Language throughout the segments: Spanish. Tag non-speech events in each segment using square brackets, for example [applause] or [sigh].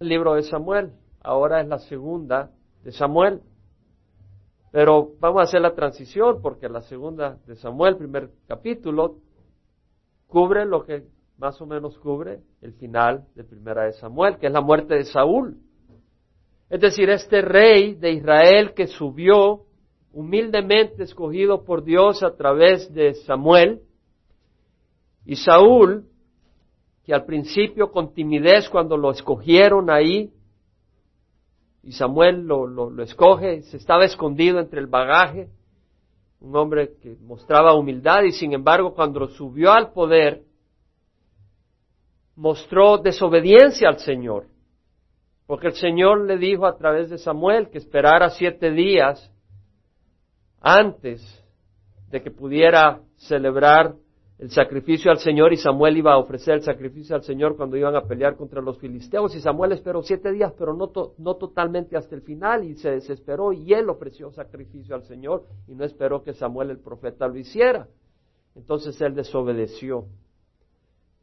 el libro de Samuel. Ahora es la segunda de Samuel. Pero vamos a hacer la transición porque la segunda de Samuel, primer capítulo, cubre lo que más o menos cubre el final de primera de Samuel, que es la muerte de Saúl. Es decir, este rey de Israel que subió humildemente escogido por Dios a través de Samuel, y Saúl, que al principio con timidez cuando lo escogieron ahí, y Samuel lo, lo, escoge, se estaba escondido entre el bagaje, un hombre que mostraba humildad y sin embargo cuando subió al poder, mostró desobediencia al Señor. Porque el Señor le dijo a través de Samuel que esperara siete días antes de que pudiera celebrar el sacrificio al Señor y Samuel iba a ofrecer el sacrificio al Señor cuando iban a pelear contra los filisteos y Samuel esperó siete días pero no, no totalmente hasta el final y se desesperó y él ofreció sacrificio al Señor y no esperó que Samuel el profeta lo hiciera. Entonces él desobedeció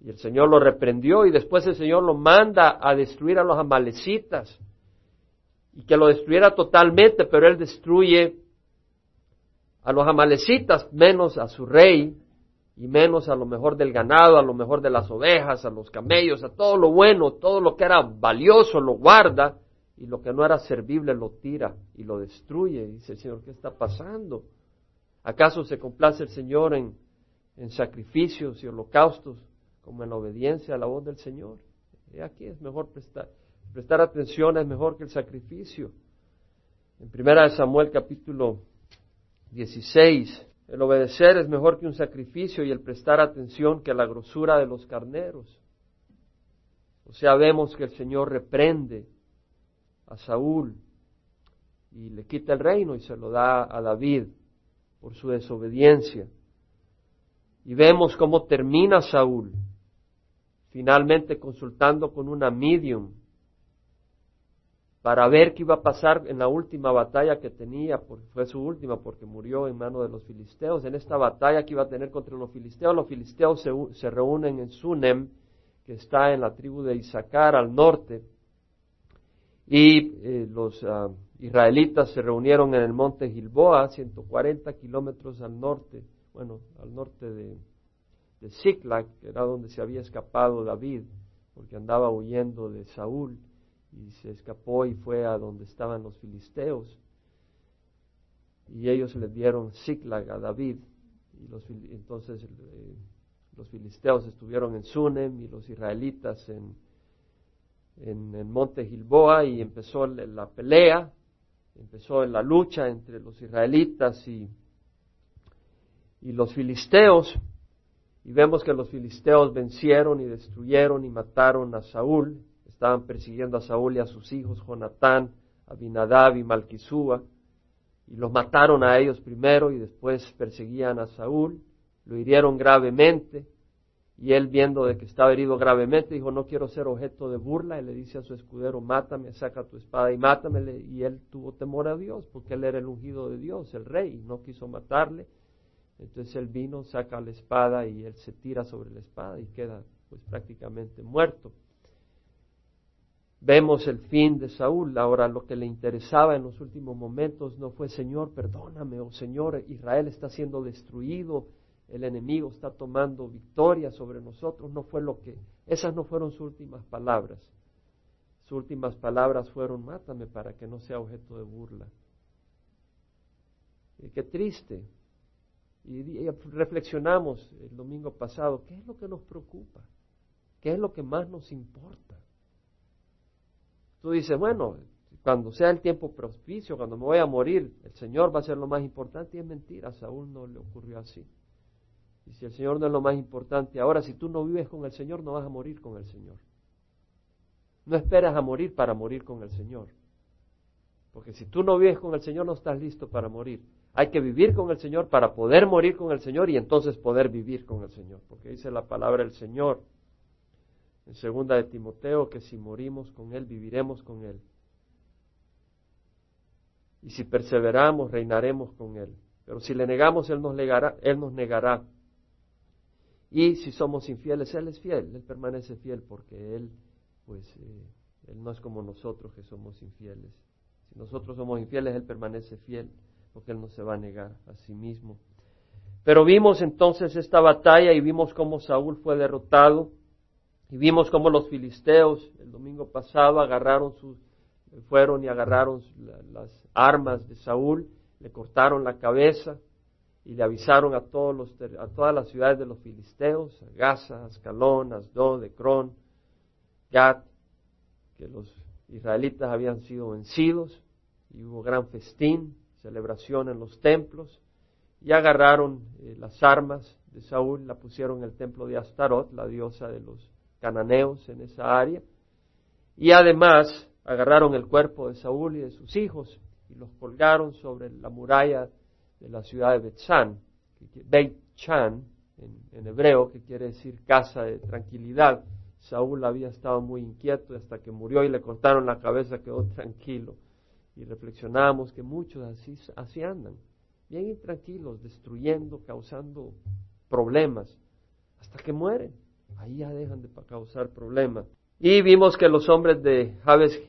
y el Señor lo reprendió y después el Señor lo manda a destruir a los amalecitas y que lo destruyera totalmente, pero él destruye a los amalecitas menos a su rey y menos a lo mejor del ganado, a lo mejor de las ovejas, a los camellos, a todo lo bueno, todo lo que era valioso lo guarda y lo que no era servible lo tira y lo destruye. Dice el Señor, ¿qué está pasando? ¿Acaso se complace el Señor en, en sacrificios y holocaustos como en la obediencia a la voz del Señor. Y aquí es mejor prestar, prestar atención es mejor que el sacrificio. En primera de Samuel capítulo 16, el obedecer es mejor que un sacrificio y el prestar atención que la grosura de los carneros. O sea, vemos que el Señor reprende a Saúl y le quita el reino y se lo da a David por su desobediencia. Y vemos cómo termina Saúl finalmente consultando con una medium para ver qué iba a pasar en la última batalla que tenía, porque fue su última, porque murió en manos de los filisteos. En esta batalla que iba a tener contra los filisteos, los filisteos se, reúnen en Sunem, que está en la tribu de Isaacar al norte, y eh, los ah, israelitas se reunieron en el monte Gilboa, 140 kilómetros al norte, bueno, al norte de, de Ziklag, que era donde se había escapado David, porque andaba huyendo de Saúl y se escapó y fue a donde estaban los filisteos. Y ellos le dieron Ziklag a David. Y los, entonces eh, los filisteos estuvieron en Sunem y los israelitas en, en monte Gilboa y empezó la pelea, empezó la lucha entre los israelitas y, y los filisteos. Y vemos que los filisteos vencieron y destruyeron y mataron a Saúl. Estaban persiguiendo a Saúl y a sus hijos, Jonatán, Abinadab y Malquisúa. Y los mataron a ellos primero y después perseguían a Saúl. Lo hirieron gravemente. Y él, viendo de que estaba herido gravemente, dijo, no quiero ser objeto de burla. Y le dice a su escudero, mátame, saca tu espada y mátame. Y él tuvo temor a Dios, porque él era el ungido de Dios, el rey, y no quiso matarle. Entonces él vino, saca la espada y él se tira sobre la espada y queda pues prácticamente muerto. Vemos el fin de Saúl. Ahora lo que le interesaba en los últimos momentos no fue Señor, perdóname, o Señor, Israel está siendo destruido, el enemigo está tomando victoria sobre nosotros. No fue lo que, esas no fueron sus últimas palabras. Sus últimas palabras fueron, mátame para que no sea objeto de burla. Y qué triste, y reflexionamos el domingo pasado, ¿qué es lo que nos preocupa? ¿Qué es lo que más nos importa? Tú dices, bueno, cuando sea el tiempo propicio, cuando me voy a morir, el Señor va a ser lo más importante y es mentira, a Saúl no le ocurrió así. Y si el Señor no es lo más importante, ahora si tú no vives con el Señor, no vas a morir con el Señor. No esperas a morir para morir con el Señor. Porque si tú no vives con el Señor, no estás listo para morir. Hay que vivir con el Señor para poder morir con el Señor y entonces poder vivir con el Señor. Porque dice la palabra del Señor en segunda de Timoteo que si morimos con Él, viviremos con Él. Y si perseveramos, reinaremos con Él. Pero si le negamos, Él nos negará. Y si somos infieles, Él es fiel. Él permanece fiel porque Él, pues, eh, Él no es como nosotros que somos infieles. Si nosotros somos infieles, Él permanece fiel, porque Él no se va a negar a sí mismo. Pero vimos entonces esta batalla y vimos cómo Saúl fue derrotado y vimos cómo los filisteos el domingo pasado agarraron sus, fueron y agarraron las armas de Saúl, le cortaron la cabeza y le avisaron a, todos los, a todas las ciudades de los filisteos, a Gaza, Ascalón, Asdod, Ecrón, Gat, que los israelitas habían sido vencidos y hubo gran festín, celebración en los templos y agarraron eh, las armas de Saúl, la pusieron en el templo de Astarot, la diosa de los cananeos en esa área, y además agarraron el cuerpo de Saúl y de sus hijos y los colgaron sobre la muralla de la ciudad de Betzán, Beit Chan en, en hebreo, que quiere decir casa de tranquilidad. Saúl había estado muy inquieto hasta que murió y le cortaron la cabeza, quedó tranquilo. Y reflexionamos que muchos así, así andan bien intranquilos, destruyendo, causando problemas, hasta que mueren. Ahí ya dejan de causar problemas. Y vimos que los hombres de Jabes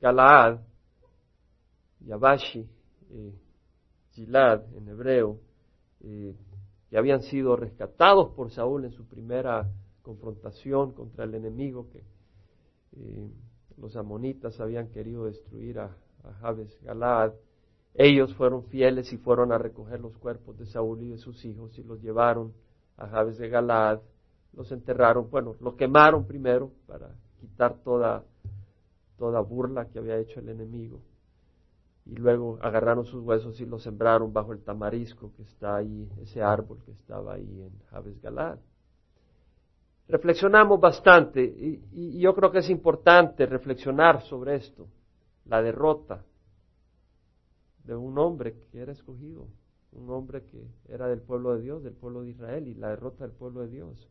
Galaad, Yabashi, eh, Gilad en hebreo, eh, que habían sido rescatados por Saúl en su primera confrontación contra el enemigo que eh, los amonitas habían querido destruir a, a Jabes Galaad, ellos fueron fieles y fueron a recoger los cuerpos de Saúl y de sus hijos y los llevaron a Jabes de Galad, los enterraron, bueno, los quemaron primero para quitar toda, toda burla que había hecho el enemigo. Y luego agarraron sus huesos y los sembraron bajo el tamarisco que está ahí, ese árbol que estaba ahí en Jabes Galad. Reflexionamos bastante y yo creo que es importante reflexionar sobre esto, la derrota de un hombre que era escogido, un hombre que era del pueblo de Dios, del pueblo de Israel y la derrota del pueblo de Dios.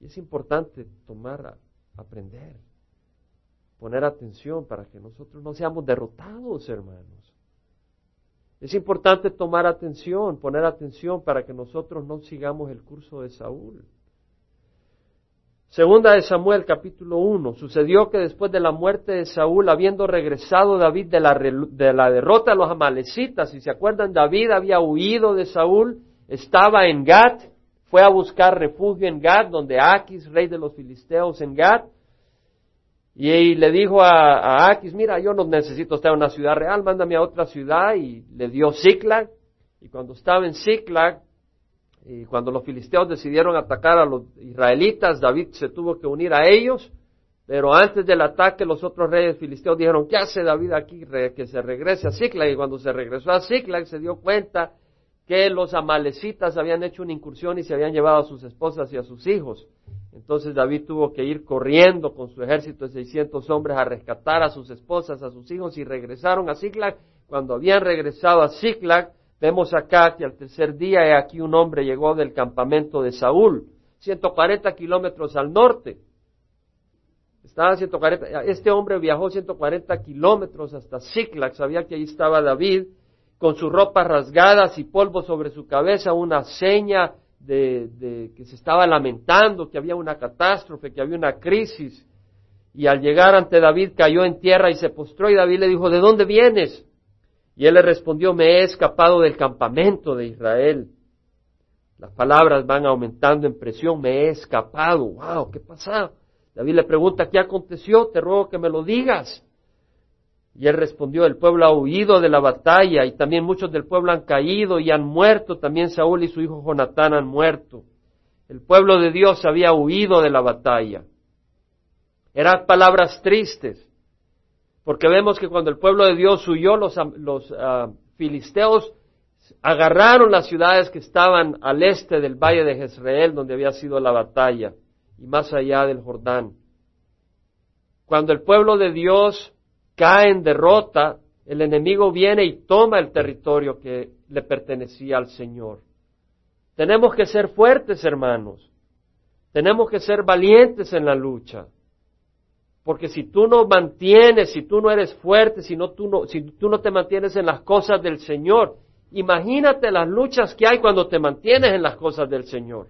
Es importante tomar, aprender, poner atención para que nosotros no seamos derrotados, hermanos. Es importante tomar atención, poner atención para que nosotros no sigamos el curso de Saúl. Segunda de Samuel capítulo 1. Sucedió que después de la muerte de Saúl, habiendo regresado David de la, de la derrota de los amalecitas, si se acuerdan, David había huido de Saúl, estaba en Gat, fue a buscar refugio en Gat, donde Aquis, rey de los filisteos en Gat, y, le dijo a, a, Aquis, mira, yo no necesito estar en una ciudad real, mándame a otra ciudad, y le dio Ziklag, y cuando estaba en Ziklag, y cuando los filisteos decidieron atacar a los israelitas, David se tuvo que unir a ellos, pero antes del ataque los otros reyes filisteos dijeron, ¿qué hace David aquí? Que se regrese a Ziklag. Y cuando se regresó a Ziklag se dio cuenta que los amalecitas habían hecho una incursión y se habían llevado a sus esposas y a sus hijos. Entonces David tuvo que ir corriendo con su ejército de 600 hombres a rescatar a sus esposas, a sus hijos y regresaron a Ziklag. Cuando habían regresado a Ziklag, Vemos acá que al tercer día aquí un hombre llegó del campamento de Saúl, 140 kilómetros al norte. Estaba 140, este hombre viajó 140 kilómetros hasta Ziklag, sabía que ahí estaba David, con sus ropas rasgadas y polvo sobre su cabeza, una seña de, que se estaba lamentando, que había una catástrofe, que había una crisis. Y al llegar ante David cayó en tierra y se postró y David le dijo, ¿de dónde vienes? Y él le respondió, me he escapado del campamento de Israel. Las palabras van aumentando en presión, me he escapado. ¡Wow! ¿Qué pasa? David le pregunta, ¿qué aconteció? Te ruego que me lo digas. Y él respondió, el pueblo ha huido de la batalla y también muchos del pueblo han caído y han muerto. También Saúl y su hijo Jonatán han muerto. El pueblo de Dios había huido de la batalla. Eran palabras tristes. Porque vemos que cuando el pueblo de Dios huyó, los, ah, filisteos agarraron las ciudades que estaban al este del valle de Jezreel, donde había sido la batalla, y más allá del Jordán. Cuando el pueblo de Dios cae en derrota, el enemigo viene y toma el territorio que le pertenecía al Señor. Tenemos que ser fuertes, hermanos. Tenemos que ser valientes en la lucha. Porque si tú no mantienes, si tú no eres fuerte, si, no, tú no, si tú no te mantienes en las cosas del Señor, imagínate las luchas que hay cuando te mantienes en las cosas del Señor.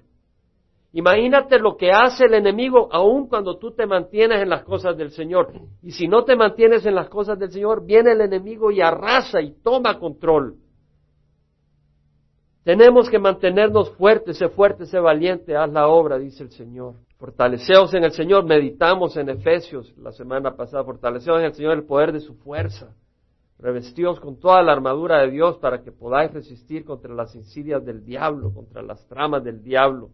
Imagínate lo que hace el enemigo aun cuando tú te mantienes en las cosas del Señor. Y si no te mantienes en las cosas del Señor, viene el enemigo y arrasa y toma control. Tenemos que mantenernos fuertes, sé fuerte, sé valiente, haz la obra, dice el Señor. Fortaleceos en el Señor, meditamos en Efesios la semana pasada, fortaleceos en el Señor el poder de su fuerza. Revestíos con toda la armadura de Dios para que podáis resistir contra las insidias del diablo, contra las tramas del diablo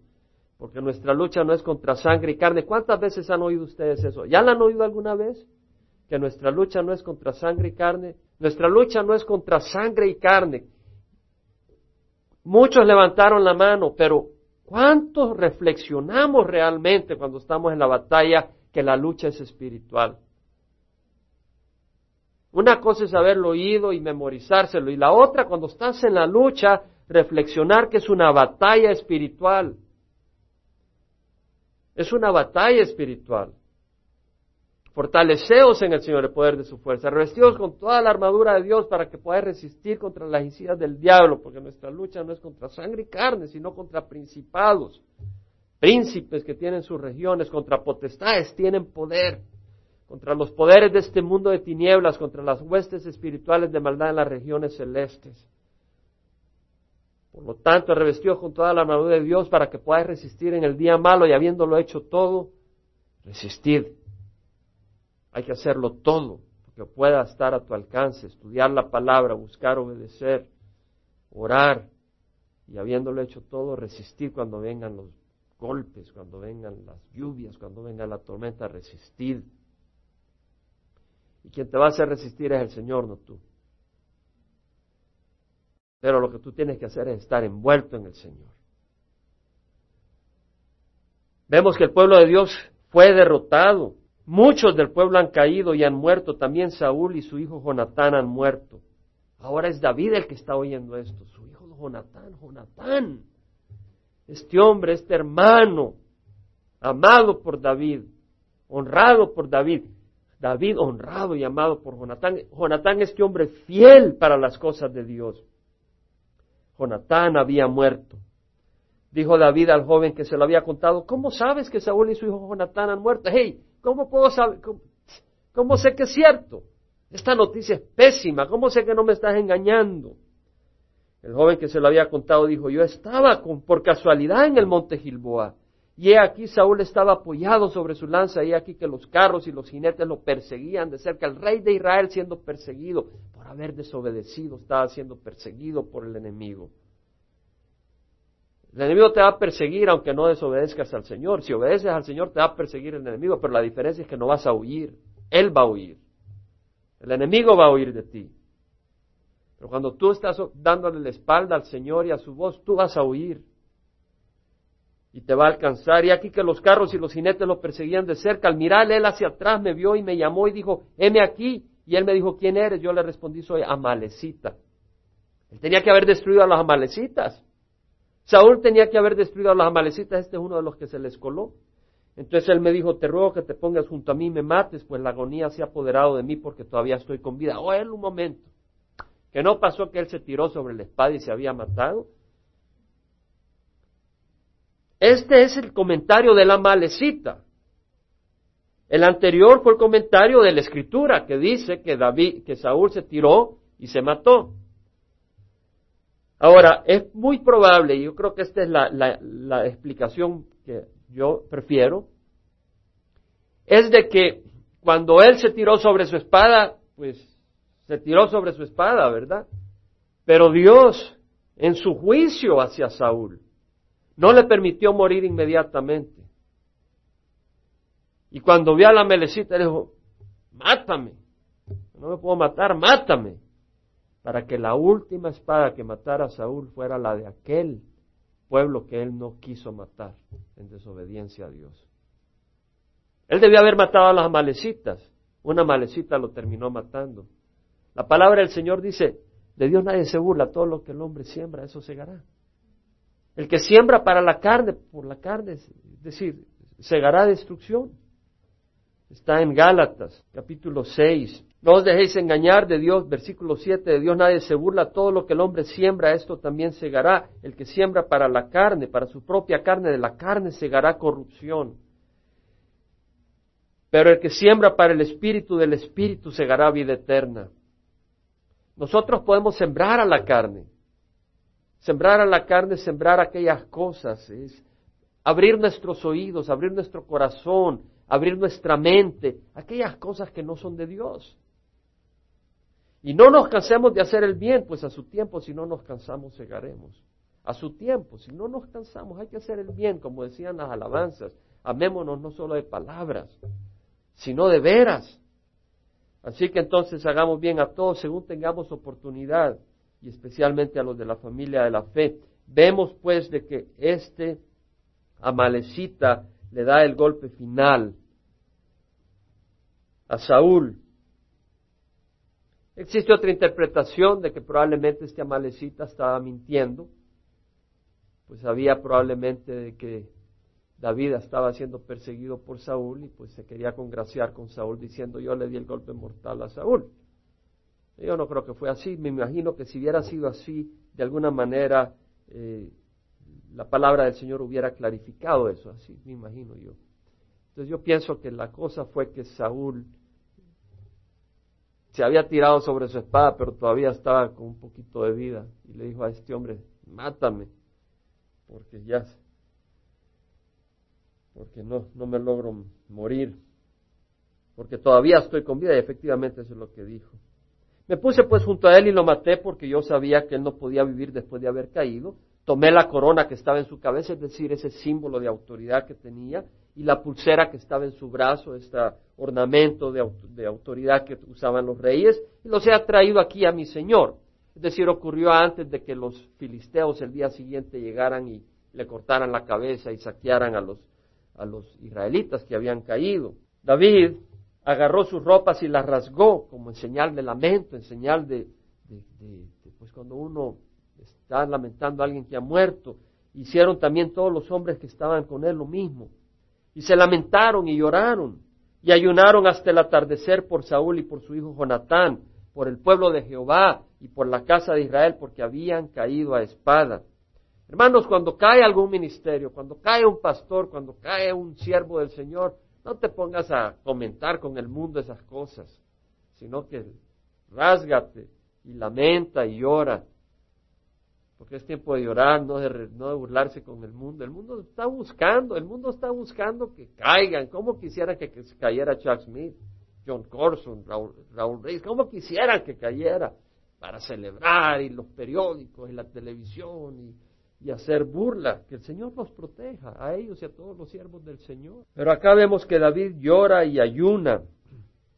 porque nuestra lucha no es contra sangre y carne. ¿Cuántas veces han oído ustedes eso? ¿Ya la han oído alguna vez? Que nuestra lucha no es contra sangre y carne. Nuestra lucha no es contra sangre y carne. Muchos levantaron la mano, pero ¿cuántos reflexionamos realmente cuando estamos en la batalla que la lucha es espiritual? Una cosa es haberlo oído y memorizárselo, y la otra, cuando estás en la lucha, reflexionar que es una batalla espiritual. Es una batalla espiritual. Fortaleceos en el Señor el poder de su fuerza. Revestidos con toda la armadura de Dios para que podáis resistir contra las insidias del diablo, porque nuestra lucha no es contra sangre y carne, sino contra principados, príncipes que tienen sus regiones, contra potestades, tienen poder, contra los poderes de este mundo de tinieblas, contra las huestes espirituales de maldad en las regiones celestes. Por lo tanto, revestidos con toda la armadura de Dios para que podáis resistir en el día malo y habiéndolo hecho todo, resistid. Hay que hacerlo todo, porque pueda estar a tu alcance, estudiar la palabra, buscar obedecer, orar, y habiéndolo hecho todo, resistir cuando vengan los golpes, cuando vengan las lluvias, cuando venga la tormenta, resistir. Y quien te va a hacer resistir es el Señor, no tú. Pero lo que tú tienes que hacer es estar envuelto en el Señor. Vemos que el pueblo de Dios fue derrotado. Muchos del pueblo han caído y han muerto. También Saúl y su hijo Jonatán han muerto. Ahora es David el que está oyendo esto. Su hijo Jonatán, Jonatán. Este hombre, este hermano, amado por David, honrado por David. David honrado y amado por Jonatán. Jonatán, este hombre fiel para las cosas de Dios. Jonatán había muerto. Dijo David al joven que se lo había contado, ¿cómo sabes que Saúl y su hijo Jonatán han muerto? Hey, ¿cómo puedo saber? Cómo, sé que es cierto? Esta noticia es pésima, ¿cómo sé que no me estás engañando? El joven que se lo había contado dijo, yo estaba por casualidad en el monte Gilboa, y he aquí Saúl estaba apoyado sobre su lanza, y he aquí que los carros y los jinetes lo perseguían de cerca. El rey de Israel siendo perseguido por haber desobedecido, estaba siendo perseguido por el enemigo. El enemigo te va a perseguir aunque no desobedezcas al Señor. Si obedeces al Señor te va a perseguir el enemigo, pero la diferencia es que no vas a huir. Él va a huir. El enemigo va a huir de ti. Pero cuando tú estás dándole la espalda al Señor y a su voz, tú vas a huir y te va a alcanzar. Y aquí que los carros y los jinetes lo perseguían de cerca. Al mirar él hacia atrás me vio y me llamó y dijo, heme aquí. Y él me dijo, ¿quién eres? Yo le respondí, soy Amalecita. Él tenía que haber destruido a los Amalecitas. Saúl tenía que haber destruido a los Amalecitas. Este es uno de los que se les coló. Entonces él me dijo, te ruego que te pongas junto a mí y me mates, pues la agonía se ha apoderado de mí porque todavía estoy con vida. Oh, él un momento. Que no pasó que él se tiró sobre la espada y se había matado. Este es el comentario de la malecita. El anterior fue el comentario de la escritura que dice que David, que Saúl se tiró y se mató. Ahora, es muy probable, y yo creo que esta es la, la explicación que yo prefiero, es de que cuando él se tiró sobre su espada, pues se tiró sobre su espada, ¿verdad? Pero Dios, en su juicio hacia Saúl, no le permitió morir inmediatamente. Y cuando vio a la melecita, le dijo, mátame. No me puedo matar, mátame. Para que la última espada que matara a Saúl fuera la de aquel pueblo que él no quiso matar en desobediencia a Dios. Él debía haber matado a las amalecitas. Una malecita lo terminó matando. La palabra del Señor dice, de Dios nadie se burla, todo lo que el hombre siembra, eso segará. El que siembra para la carne, por la carne, es decir, segará destrucción. Está en Gálatas, capítulo 6. No os dejéis engañar de Dios, versículo 7, de Dios nadie se burla, todo lo que el hombre siembra, esto también segará. El que siembra para la carne, para su propia carne, de la carne segará corrupción. Pero el que siembra para el espíritu, del espíritu segará vida eterna. Nosotros podemos sembrar a la carne. Sembrar a la carne, sembrar aquellas cosas, es abrir nuestros oídos, abrir nuestro corazón, abrir nuestra mente, aquellas cosas que no son de Dios. Y no nos cansemos de hacer el bien, pues a su tiempo, si no nos cansamos, cegaremos. A su tiempo, si no nos cansamos, hay que hacer el bien, como decían las alabanzas. Amémonos no solo de palabras, sino de veras. Así que entonces hagamos bien a todos según tengamos oportunidad, y especialmente a los de la familia de la fe. Vemos pues de que este Amalecita le da el golpe final a Saúl Existe otra interpretación de que probablemente este amalecita estaba mintiendo, pues sabía probablemente de que David estaba siendo perseguido por Saúl y pues se quería congraciar con Saúl diciendo yo le di el golpe mortal a Saúl. Yo no creo que fue así, me imagino que si hubiera sido así, de alguna manera eh, la palabra del Señor hubiera clarificado eso, así me imagino yo. Entonces yo pienso que la cosa fue que Saúl se había tirado sobre su espada, pero todavía estaba con un poquito de vida. Y le dijo a este hombre, mátame, porque ya, porque no, no me logro morir, porque todavía estoy con vida. Y efectivamente eso es lo que dijo. Me puse pues junto a él y lo maté porque yo sabía que él no podía vivir después de haber caído. Tomé la corona que estaba en su cabeza, es decir, ese símbolo de autoridad que tenía, y la pulsera que estaba en su brazo, este ornamento de, autoridad que usaban los reyes, y los he traído aquí a mi Señor. Es decir, ocurrió antes de que los filisteos el día siguiente llegaran y le cortaran la cabeza y saquearan a los, a los israelitas que habían caído. David agarró sus ropas y las rasgó como en señal de lamento, en señal de, de, pues cuando uno está lamentando a alguien que ha muerto. Hicieron también todos los hombres que estaban con él lo mismo. Y se lamentaron y lloraron y ayunaron hasta el atardecer por Saúl y por su hijo Jonatán, por el pueblo de Jehová y por la casa de Israel, porque habían caído a espada. Hermanos, cuando cae algún ministerio, cuando cae un pastor, cuando cae un siervo del Señor, no te pongas a comentar con el mundo esas cosas, sino que rásgate y lamenta y llora porque es tiempo de llorar, no de, no de burlarse con el mundo. El mundo está buscando, el mundo está buscando que caigan. ¿Cómo quisiera que, cayera Chuck Smith, John Corson, Raúl, Raúl Reyes? ¿Cómo quisieran que cayera para celebrar y los periódicos y la televisión y, y hacer burla? Que el Señor los proteja a ellos y a todos los siervos del Señor. Pero acá vemos que David llora y ayuna.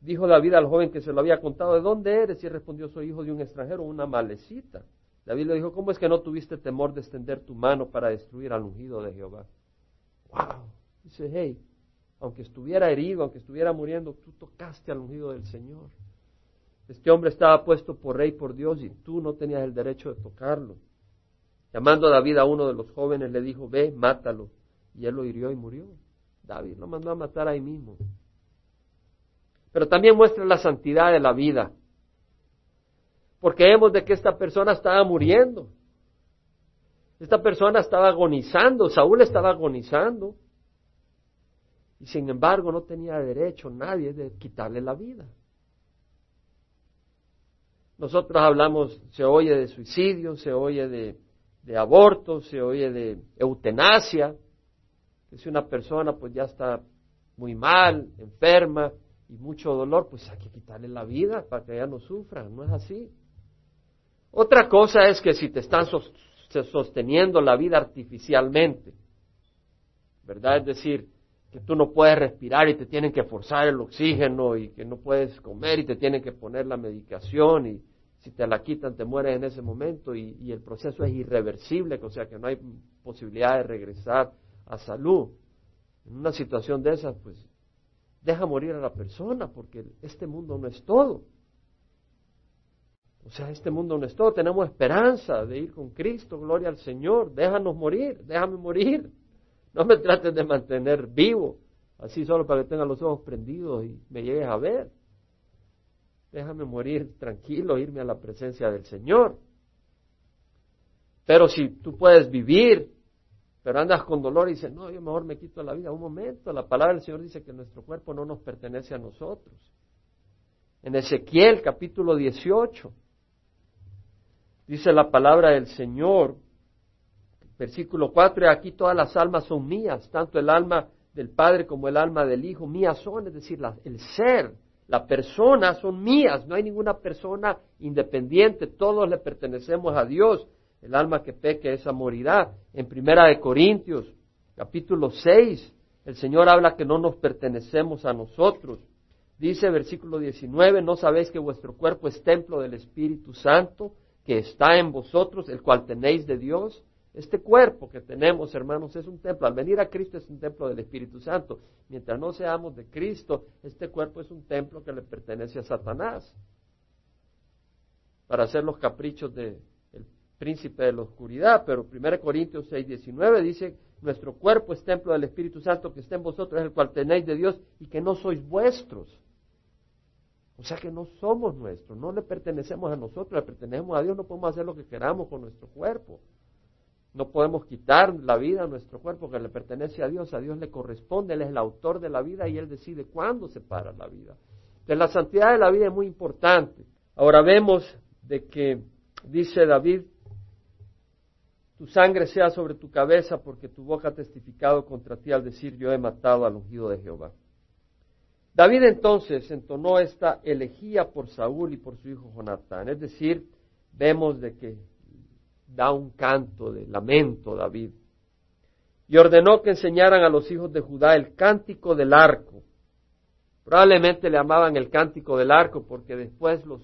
Dijo David al joven que se lo había contado, ¿de dónde eres? Y respondió, soy hijo de un extranjero, una malecita. David le dijo, ¿cómo es que no tuviste temor de extender tu mano para destruir al ungido de Jehová? ¡Wow! Dice, hey, aunque estuviera herido, aunque estuviera muriendo, tú tocaste al ungido del Señor. Este hombre estaba puesto por rey por Dios y tú no tenías el derecho de tocarlo. Llamando a David a uno de los jóvenes, le dijo, ve, mátalo. Y él lo hirió y murió. David lo mandó a matar ahí mismo. Pero también muestra la santidad de la vida porque vemos de que esta persona estaba muriendo. Esta persona estaba agonizando, Saúl estaba agonizando. Y sin embargo no tenía derecho nadie de quitarle la vida. Nosotros hablamos, se oye de suicidio, se oye de, de aborto, se oye de eutanasia, que si una persona pues ya está muy mal, enferma y mucho dolor, pues hay que quitarle la vida para que ella no sufra, no es así. Otra cosa es que si te están sosteniendo la vida artificialmente, ¿verdad? Es decir, que tú no puedes respirar y te tienen que forzar el oxígeno y que no puedes comer y te tienen que poner la medicación y si te la quitan te mueres en ese momento y, el proceso es irreversible, o sea que no hay posibilidad de regresar a salud. En una situación de esas, pues deja morir a la persona porque este mundo no es todo. O sea, este mundo no es todo, tenemos esperanza de ir con Cristo, gloria al Señor, déjanos morir, déjame morir. No me trates de mantener vivo así solo para que tengas los ojos prendidos y me llegues a ver. Déjame morir tranquilo, irme a la presencia del Señor. Pero si tú puedes vivir, pero andas con dolor y dices, no, yo mejor me quito la vida. Un momento, la palabra del Señor dice que nuestro cuerpo no nos pertenece a nosotros. En Ezequiel capítulo 18 dice la palabra del Señor, versículo 4, y aquí todas las almas son mías, tanto el alma del Padre como el alma del Hijo, mías son, es decir, el ser, la persona son mías, no hay ninguna persona independiente, todos le pertenecemos a Dios, el alma que peque esa morirá. En Primera de Corintios, capítulo 6, el Señor habla que no nos pertenecemos a nosotros. Dice versículo 19, ¿no sabéis que vuestro cuerpo es templo del Espíritu Santo, que está en vosotros, el cual tenéis de Dios? Este cuerpo que tenemos, hermanos, es un templo. Al venir a Cristo es un templo del Espíritu Santo. Mientras no seamos de Cristo, este cuerpo es un templo que le pertenece a Satanás. Para hacer los caprichos del príncipe de la oscuridad. Pero 1 Corintios 6, 19 dice, nuestro cuerpo es templo del Espíritu Santo que está en vosotros, el cual tenéis de Dios y que no sois vuestros. O sea que no somos nuestros, no le pertenecemos a nosotros, le pertenecemos a Dios, no podemos hacer lo que queramos con nuestro cuerpo. No podemos quitar la vida a nuestro cuerpo que le pertenece a Dios, a Dios le corresponde, Él es el autor de la vida y Él decide cuándo se para la vida. Entonces la santidad de la vida es muy importante. Ahora vemos de que, dice David, tu sangre sea sobre tu cabeza porque tu boca ha testificado contra ti al decir yo he matado al ungido de Jehová. David entonces entonó esta elegía por Saúl y por su hijo Jonatán, es decir, vemos de que da un canto de lamento David. Y ordenó que enseñaran a los hijos de Judá el cántico del arco. Probablemente le llamaban el cántico del arco porque después los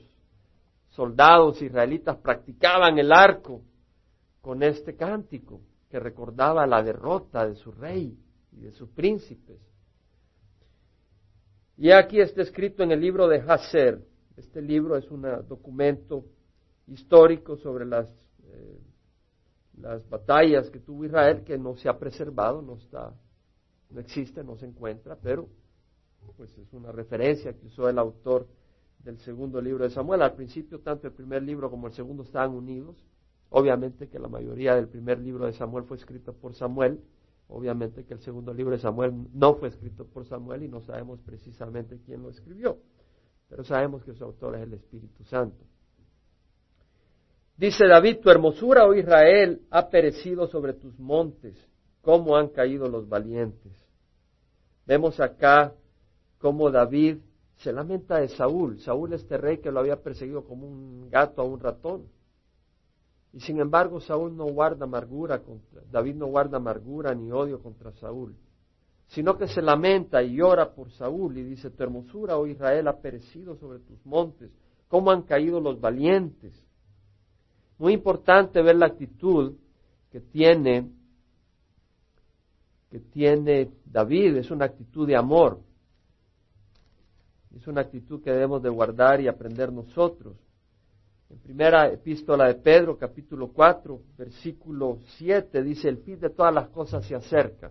soldados israelitas practicaban el arco con este cántico que recordaba la derrota de su rey y de sus príncipes. Y aquí está escrito en el libro de Hazer. Este libro es un documento histórico sobre las las batallas que tuvo Israel, que no se ha preservado, no está, no existe, no se encuentra, pero pues es una referencia que usó el autor del segundo libro de Samuel. Al principio, tanto el primer libro como el segundo estaban unidos. Obviamente que la mayoría del primer libro de Samuel fue escrito por Samuel. Obviamente que el segundo libro de Samuel no fue escrito por Samuel y no sabemos precisamente quién lo escribió. Pero sabemos que su autor es el Espíritu Santo. Dice David, tu hermosura, oh Israel, ha perecido sobre tus montes, cómo han caído los valientes. Vemos acá cómo David se lamenta de Saúl. Saúl, este rey que lo había perseguido como un gato a un ratón. Y sin embargo, Saúl no guarda amargura contra, David no guarda amargura ni odio contra Saúl, sino que se lamenta y llora por Saúl y dice, tu hermosura, oh Israel, ha perecido sobre tus montes, cómo han caído los valientes. Muy importante ver la actitud que tiene que tiene David, es una actitud de amor. Es una actitud que debemos de guardar y aprender nosotros. En primera epístola de Pedro, capítulo 4, versículo 7, dice, el fin de todas las cosas se acerca.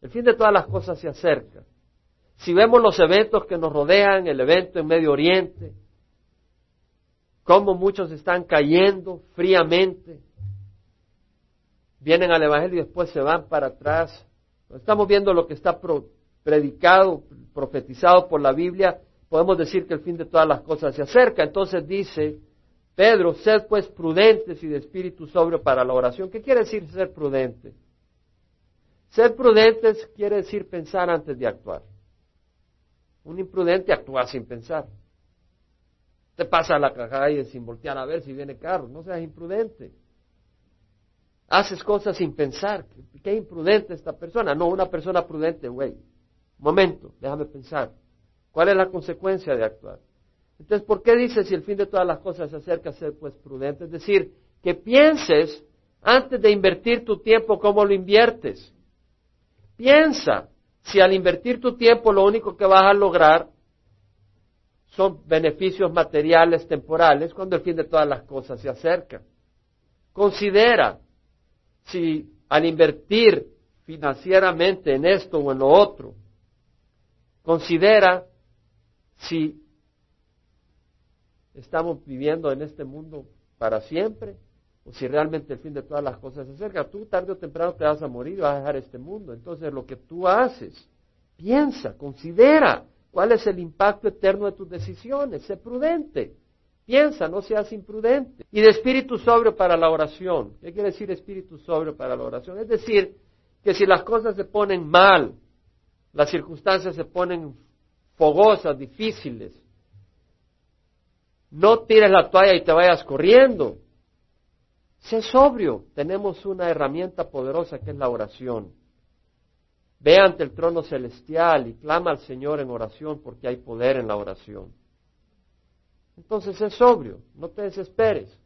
El fin de todas las cosas se acerca. Si vemos los eventos que nos rodean, el evento en Medio Oriente, cómo muchos están cayendo fríamente, vienen al Evangelio y después se van para atrás. Estamos viendo lo que está predicado, profetizado por la Biblia, podemos decir que el fin de todas las cosas se acerca. Entonces dice Pedro, sed pues prudentes y de espíritu sobrio para la oración. ¿Qué quiere decir ser prudente? Ser prudentes quiere decir pensar antes de actuar. Un imprudente actúa sin pensar. Te pasa la calle sin voltear a ver si viene carro. No seas imprudente. Haces cosas sin pensar. Qué imprudente esta persona. No, una persona prudente, güey. Momento, déjame pensar. ¿Cuál es la consecuencia de actuar? Entonces, ¿por qué dice si el fin de todas las cosas se acerca a ser pues prudente? Es decir, que pienses antes de invertir tu tiempo cómo lo inviertes. Piensa si al invertir tu tiempo lo único que vas a lograr son beneficios materiales temporales cuando el fin de todas las cosas se acerca. Considera si al invertir financieramente en esto o en lo otro, Considera si estamos viviendo en este mundo para siempre o si realmente el fin de todas las cosas se acerca. Tú tarde o temprano te vas a morir y vas a dejar este mundo. Entonces lo que tú haces, piensa, considera cuál es el impacto eterno de tus decisiones, sé prudente. Piensa, no seas imprudente. Y de espíritu sobrio para la oración. ¿Qué quiere decir espíritu sobrio para la oración? Es decir, que si las cosas se ponen mal, las circunstancias se ponen fogosas, difíciles, no tires la toalla y te vayas corriendo. Sé sobrio. Tenemos una herramienta poderosa que es la oración. Ve ante el trono celestial y clama al Señor en oración porque hay poder en la oración. Entonces sé sobrio, no te desesperes.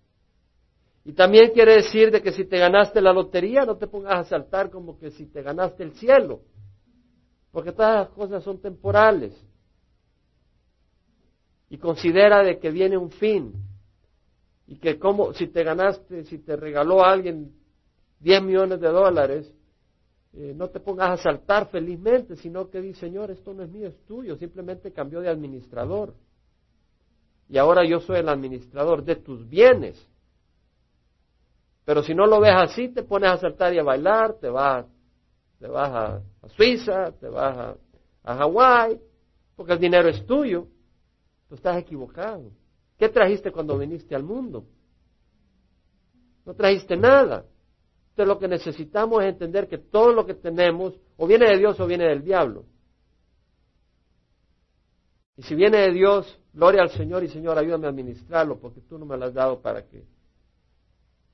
Y también quiere decir de que si te ganaste la lotería, no te pongas a saltar como que si te ganaste el cielo, porque todas las cosas son temporales. Y considera de que viene un fin. Y que como si te ganaste, si te regaló a alguien 10 millones de dólares, eh, no te pongas a saltar felizmente, sino que dice, Señor, esto no es mío, es tuyo, simplemente cambió de administrador. Y ahora yo soy el administrador de tus bienes. Pero si no lo ves así, te pones a saltar y a bailar, te vas, te vas a, Suiza, te vas a, a Hawái, porque el dinero es tuyo. Tú estás equivocado. ¿Qué trajiste cuando viniste al mundo? No trajiste nada. Entonces lo que necesitamos es entender que todo lo que tenemos o viene de Dios o viene del diablo. Y si viene de Dios, gloria al Señor y Señor, ayúdame a administrarlo porque tú no me lo has dado para que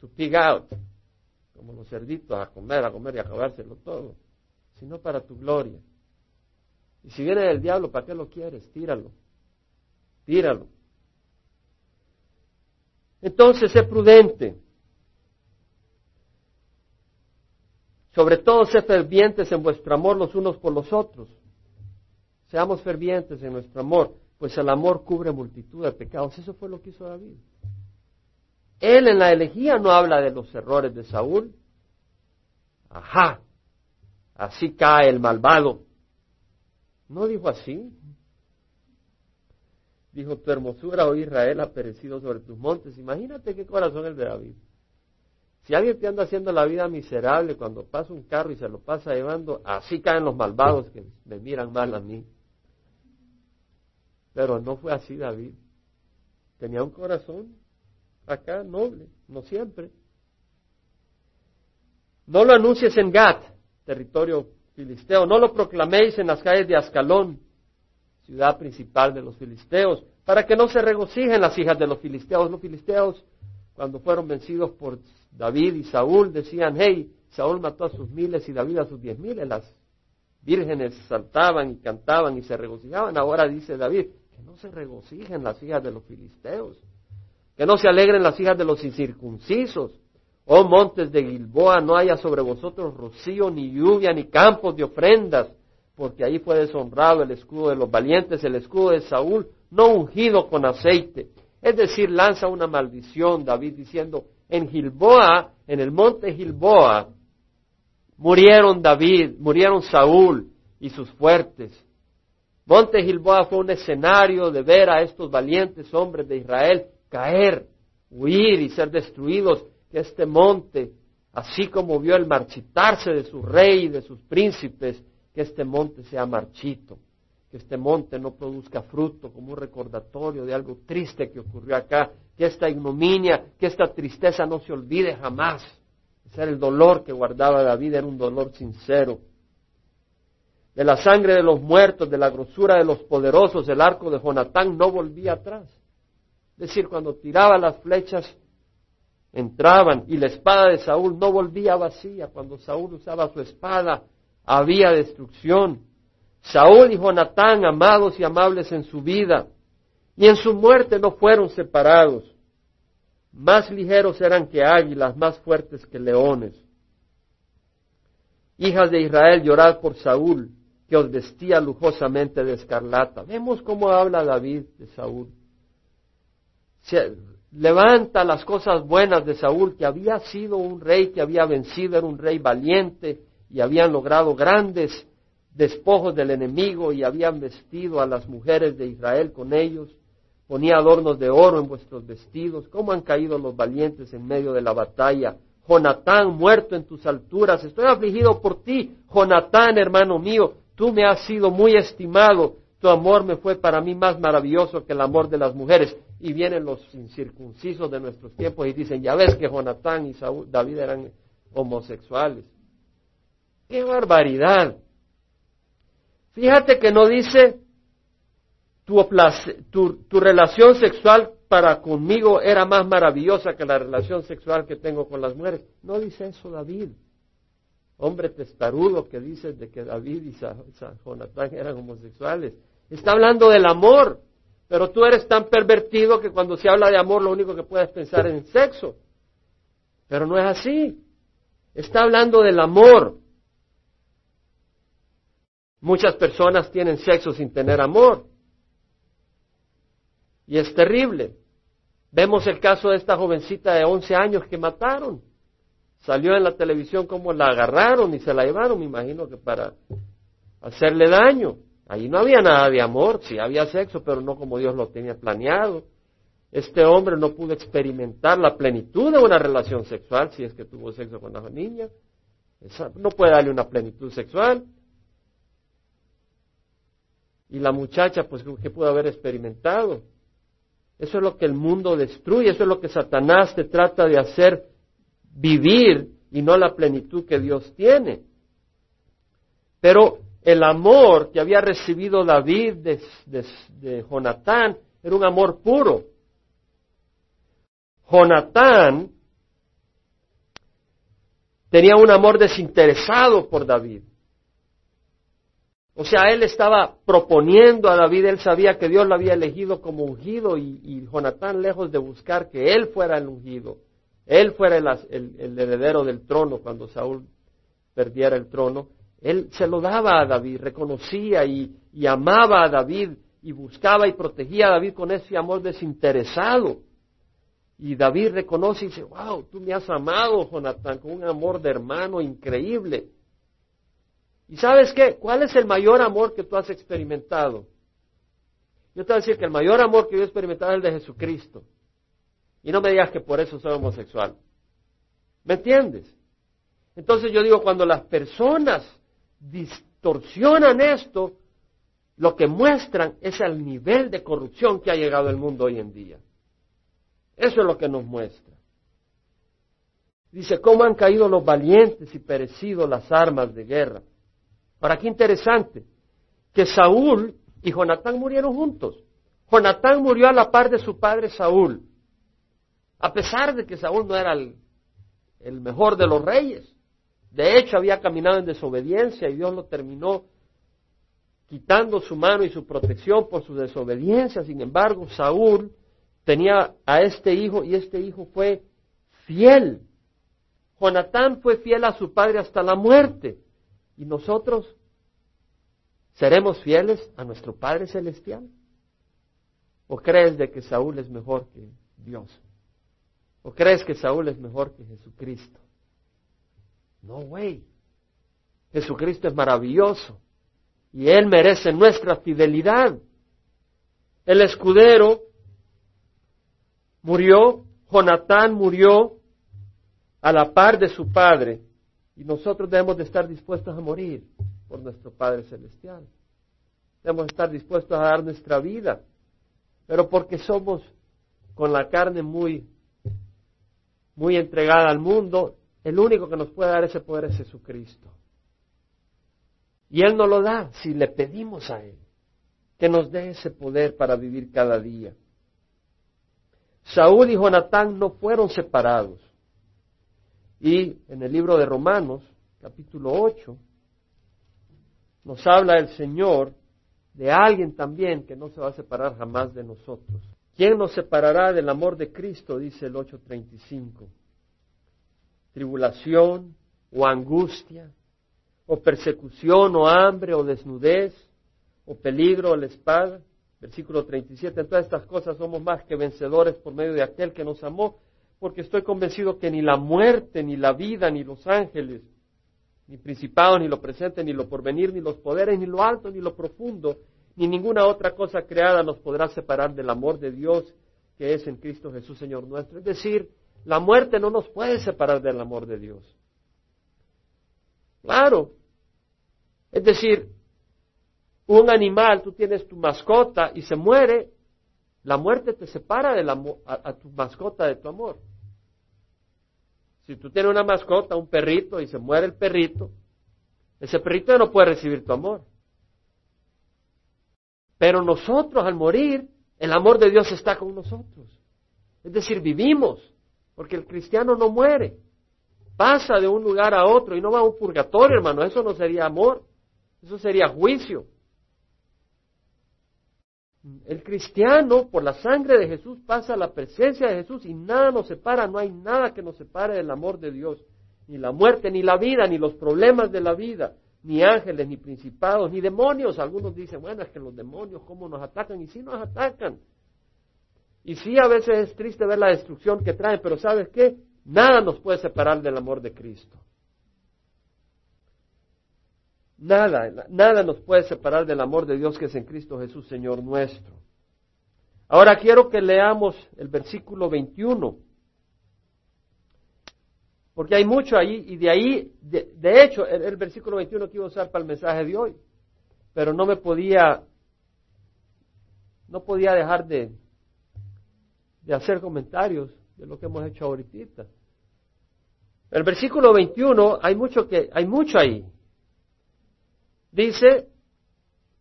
tu pig out, como los cerditos, a comer, a comer y a acabárselo todo, sino para tu gloria. Y si viene del diablo, ¿para qué lo quieres? Tíralo tíralo. Entonces, sé prudente. Sobre todo, sé fervientes en vuestro amor los unos por los otros. Seamos fervientes en nuestro amor, pues el amor cubre multitud de pecados. Eso fue lo que hizo David. Él en la elegía no habla de los errores de Saúl. Ajá, así cae el malvado. No dijo así. Dijo, tu hermosura, oh Israel, ha perecido sobre tus montes. Imagínate qué corazón el de David. Si alguien te anda haciendo la vida miserable cuando pasa un carro y se lo pasa llevando, así caen los malvados que me miran mal a mí. Pero no fue así David. Tenía un corazón acá noble, no siempre. No lo anuncies en Gat, territorio filisteo, no lo proclaméis en las calles de Ascalón, ciudad principal de los filisteos, para que no se regocijen las hijas de los filisteos. Los filisteos, cuando fueron vencidos por David y Saúl, decían, hey, Saúl mató a sus miles y David a sus diez miles. Las vírgenes saltaban y cantaban y se regocijaban. Ahora dice David, que no se regocijen las hijas de los filisteos, que no se alegren las hijas de los incircuncisos. Oh montes de Gilboa, no haya sobre vosotros rocío, ni lluvia, ni campos de ofrendas, porque ahí fue deshonrado el escudo de los valientes, el escudo de Saúl, no ungido con aceite. Es decir, lanza una maldición David diciendo, en Gilboa, en el monte Gilboa, murieron David, murieron Saúl y sus fuertes. Monte Gilboa fue un escenario de ver a estos valientes hombres de Israel caer, huir y ser destruidos. Este monte, así como vio el marchitarse de su rey y de sus príncipes, que este monte sea marchito, que este monte no produzca fruto como un recordatorio de algo triste que ocurrió acá, que esta ignominia, que esta tristeza no se olvide jamás. Ese era el dolor que guardaba David, era un dolor sincero. De la sangre de los muertos, de la grosura de los poderosos, el arco de Jonatán no volvía atrás. Es decir, cuando tiraba las flechas, entraban y la espada de Saúl no volvía vacía. Cuando Saúl usaba su espada, había destrucción. Saúl y Jonatán, amados y amables en su vida, y en su muerte no fueron separados. Más ligeros eran que águilas, más fuertes que leones. Hijas de Israel, llorad por Saúl, que os vestía lujosamente de escarlata. Vemos cómo habla David de Saúl. Se levanta las cosas buenas de Saúl, que había sido un rey que había vencido, era un rey valiente, y habían logrado grandes despojos del enemigo y habían vestido a las mujeres de Israel con ellos. Ponía adornos de oro en vuestros vestidos. ¿Cómo han caído los valientes en medio de la batalla? Jonatán, muerto en tus alturas. Estoy afligido por ti. Jonatán, hermano mío, tú me has sido muy estimado. Tu amor me fue para mí más maravilloso que el amor de las mujeres. Y vienen los incircuncisos de nuestros tiempos y dicen, ya ves que Jonatán y Saúl, David eran homosexuales. ¡Qué barbaridad! Fíjate que no dice tu, relación sexual para conmigo era más maravillosa que la relación sexual que tengo con las mujeres. No dice eso David. Hombre testarudo que dice de que David y Jonatán eran homosexuales. Está hablando del amor. Pero tú eres tan pervertido que cuando se habla de amor lo único que puedes pensar es en sexo. Pero no es así. Está hablando del amor. Muchas personas tienen sexo sin tener amor. Y es terrible. Vemos el caso de esta jovencita de 11 años que mataron. Salió en la televisión como la agarraron y se la llevaron, me imagino que para hacerle daño. Ahí no había nada de amor, sí había sexo, pero no como Dios lo tenía planeado. Este hombre no pudo experimentar la plenitud de una relación sexual si es que tuvo sexo con la niña. no puede darle una plenitud sexual. Y la muchacha, pues, ¿qué pudo haber experimentado? Eso es lo que el mundo destruye, eso es lo que Satanás te trata de hacer vivir y no la plenitud que Dios tiene. Pero el amor que había recibido David de, de, Jonatán era un amor puro. Jonatán tenía un amor desinteresado por David. O sea, él estaba proponiendo a David, él sabía que Dios lo había elegido como ungido y, Jonatán, lejos de buscar que él fuera el ungido, él fuera el, heredero del trono cuando Saúl perdiera el trono, él se lo daba a David, reconocía y, y amaba a David y buscaba y protegía a David con ese amor desinteresado. Y David reconoce y dice, wow, tú me has amado, Jonatán, con un amor de hermano increíble. ¿Y sabes qué? ¿Cuál es el mayor amor que tú has experimentado? Yo te voy a decir que el mayor amor que yo he experimentado es el de Jesucristo. Y no me digas que por eso soy homosexual. ¿Me entiendes? Entonces yo digo, cuando las personas distorsionan esto, lo que muestran es el nivel de corrupción que ha llegado al mundo hoy en día. Eso es lo que nos muestra. Dice, ¿cómo han caído los valientes y perecido las armas de guerra? Ahora, qué interesante, que Saúl y Jonatán murieron juntos. Jonatán murió a la par de su padre Saúl, a pesar de que Saúl no era el, el mejor de los reyes. De hecho, había caminado en desobediencia y Dios lo terminó quitando su mano y su protección por su desobediencia. Sin embargo, Saúl tenía a este hijo y este hijo fue fiel. Jonatán fue fiel a su padre hasta la muerte. ¿Y nosotros seremos fieles a nuestro Padre Celestial? ¿O crees de que Saúl es mejor que Dios? ¿O crees que Saúl es mejor que Jesucristo? No, güey. Jesucristo es maravilloso y Él merece nuestra fidelidad. El escudero murió, Jonatán murió a la par de su padre y nosotros debemos de estar dispuestos a morir por nuestro Padre Celestial. Debemos estar dispuestos a dar nuestra vida, pero porque somos con la carne muy, muy entregada al mundo, el único que nos puede dar ese poder es Jesucristo. Y Él nos lo da si le pedimos a Él que nos dé ese poder para vivir cada día. Saúl y Jonatán no fueron separados. Y en el libro de Romanos, capítulo 8, nos habla el Señor de alguien también que no se va a separar jamás de nosotros. ¿Quién nos separará del amor de Cristo? Dice el 8.35. Tribulación o angustia, o persecución o hambre o desnudez, o peligro o la espada. Versículo 37. En todas estas cosas somos más que vencedores por medio de aquel que nos amó porque estoy convencido que ni la muerte, ni la vida, ni los ángeles, ni principados, ni lo presente, ni lo porvenir, ni los poderes, ni lo alto, ni lo profundo, ni ninguna otra cosa creada nos podrá separar del amor de Dios que es en Cristo Jesús, Señor nuestro. Es decir, la muerte no nos puede separar del amor de Dios. Claro. Es decir, un animal, tú tienes tu mascota y se muere, la muerte te separa amor, a, tu mascota de tu amor. Si tú tienes una mascota, un perrito, y se muere el perrito, ese perrito no puede recibir tu amor. Pero nosotros al morir, el amor de Dios está con nosotros. Es decir, vivimos, porque el cristiano no muere. Pasa de un lugar a otro y no va a un purgatorio, hermano. Eso no sería amor, eso sería juicio. El cristiano, por la sangre de Jesús, pasa a la presencia de Jesús y nada nos separa, no hay nada que nos separe del amor de Dios. Ni la muerte, ni la vida, ni los problemas de la vida, ni ángeles, ni principados, ni demonios. Algunos dicen, bueno, es que los demonios, ¿cómo nos atacan? Y sí nos atacan. Y sí, a veces es triste ver la destrucción que traen, pero ¿sabes qué? Nada nos puede separar del amor de Cristo. Nada, nada nos puede separar del amor de Dios que es en Cristo Jesús, Señor nuestro. Ahora quiero que leamos el versículo 21, porque hay mucho ahí, y de ahí, de, hecho, el, versículo 21 que iba a usar para el mensaje de hoy, pero no me podía, no podía dejar de, de hacer comentarios de lo que hemos hecho ahorita. El versículo 21, hay mucho que, hay mucho ahí. Dice,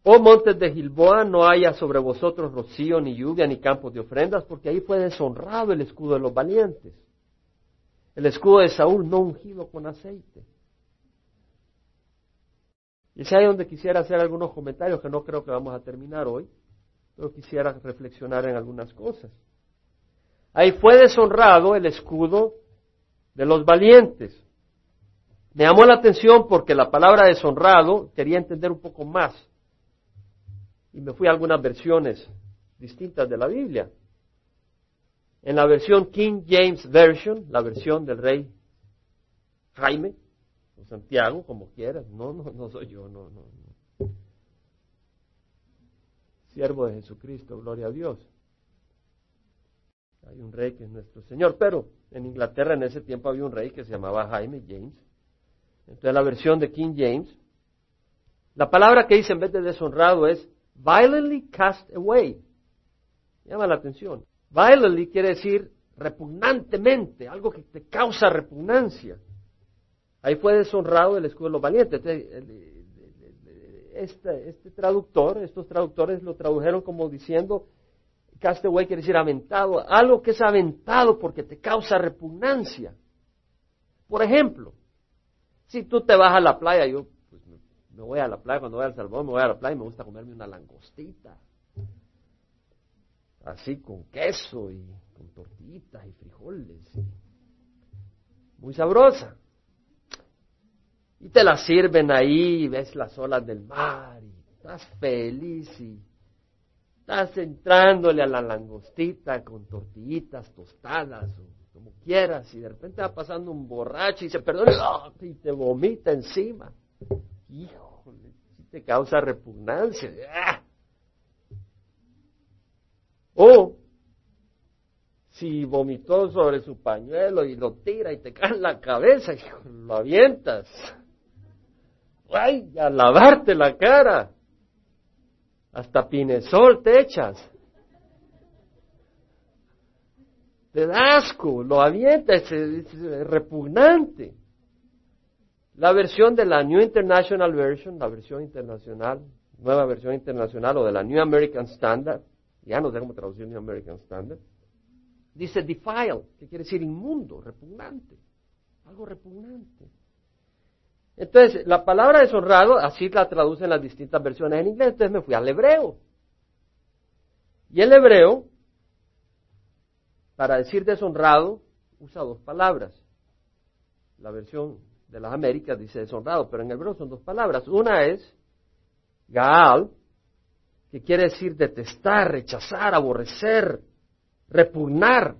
oh montes de Gilboa, no haya sobre vosotros rocío, ni lluvia, ni campos de ofrendas, porque ahí fue deshonrado el escudo de los valientes. El escudo de Saúl no ungido con aceite. Y es ahí donde quisiera hacer algunos comentarios que no creo que vamos a terminar hoy, pero quisiera reflexionar en algunas cosas. Ahí fue deshonrado el escudo de los valientes. Me llamó la atención porque la palabra deshonrado quería entender un poco más. Y me fui a algunas versiones distintas de la Biblia. En la versión King James Version, la versión del rey Jaime, o Santiago, como quieras, no, no, no soy yo, no, no, no. Siervo de Jesucristo, gloria a Dios. Hay un rey que es nuestro Señor, pero en Inglaterra en ese tiempo había un rey que se llamaba Jaime James entonces la versión de King James, la palabra que dice en vez de deshonrado es violently cast away. Llama la atención. Violently quiere decir repugnantemente, algo que te causa repugnancia. Ahí fue deshonrado el escudo de los valientes. Este, este, traductor, estos traductores lo tradujeron como diciendo, cast away quiere decir aventado, algo que es aventado porque te causa repugnancia. Por ejemplo, si tú te vas a la playa, yo pues, me voy a la playa, cuando voy al Salvador me voy a la playa y me gusta comerme una langostita. Así con queso y con tortitas y frijoles. Muy sabrosa. Y te la sirven ahí, ves las olas del mar y estás feliz y estás entrándole a la langostita con tortillitas tostadas como quieras, y de repente va pasando un borracho y se perdona y te vomita encima. Híjole, te causa repugnancia. ¡Ah! O si vomitó sobre su pañuelo y lo tira y te cae en la cabeza y lo avientas. ¡Ay! A lavarte la cara. Hasta pinesol te echas. Te da asco, lo avienta, es, repugnante. La versión de la New International Version, la versión internacional, nueva versión internacional o de la New American Standard, ya no sé cómo traducir New American Standard, dice defile, que quiere decir inmundo, repugnante, algo repugnante. Entonces, la palabra deshonrado, así la traducen las distintas versiones en inglés, entonces me fui al hebreo. Y el hebreo para decir deshonrado, usa dos palabras. La versión de las Américas dice deshonrado, pero en hebreo son dos palabras. Una es Gaal, que quiere decir detestar, rechazar, aborrecer, repugnar,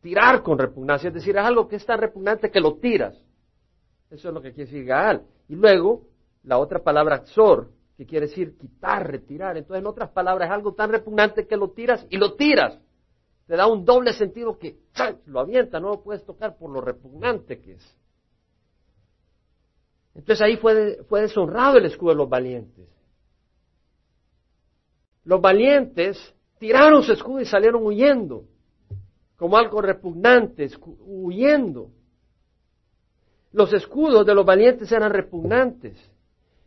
tirar con repugnancia. Es decir, es algo que es tan repugnante que lo tiras. Eso es lo que quiere decir Gaal. Y luego, la otra palabra Xor, que quiere decir quitar, retirar. Entonces, en otras palabras, es algo tan repugnante que lo tiras y lo tiras. Te da un doble sentido que lo avienta, no lo puedes tocar por lo repugnante que es. Entonces ahí fue, fue deshonrado el escudo de los valientes. Los valientes tiraron su escudo y salieron huyendo, como algo repugnante, huyendo. Los escudos de los valientes eran repugnantes.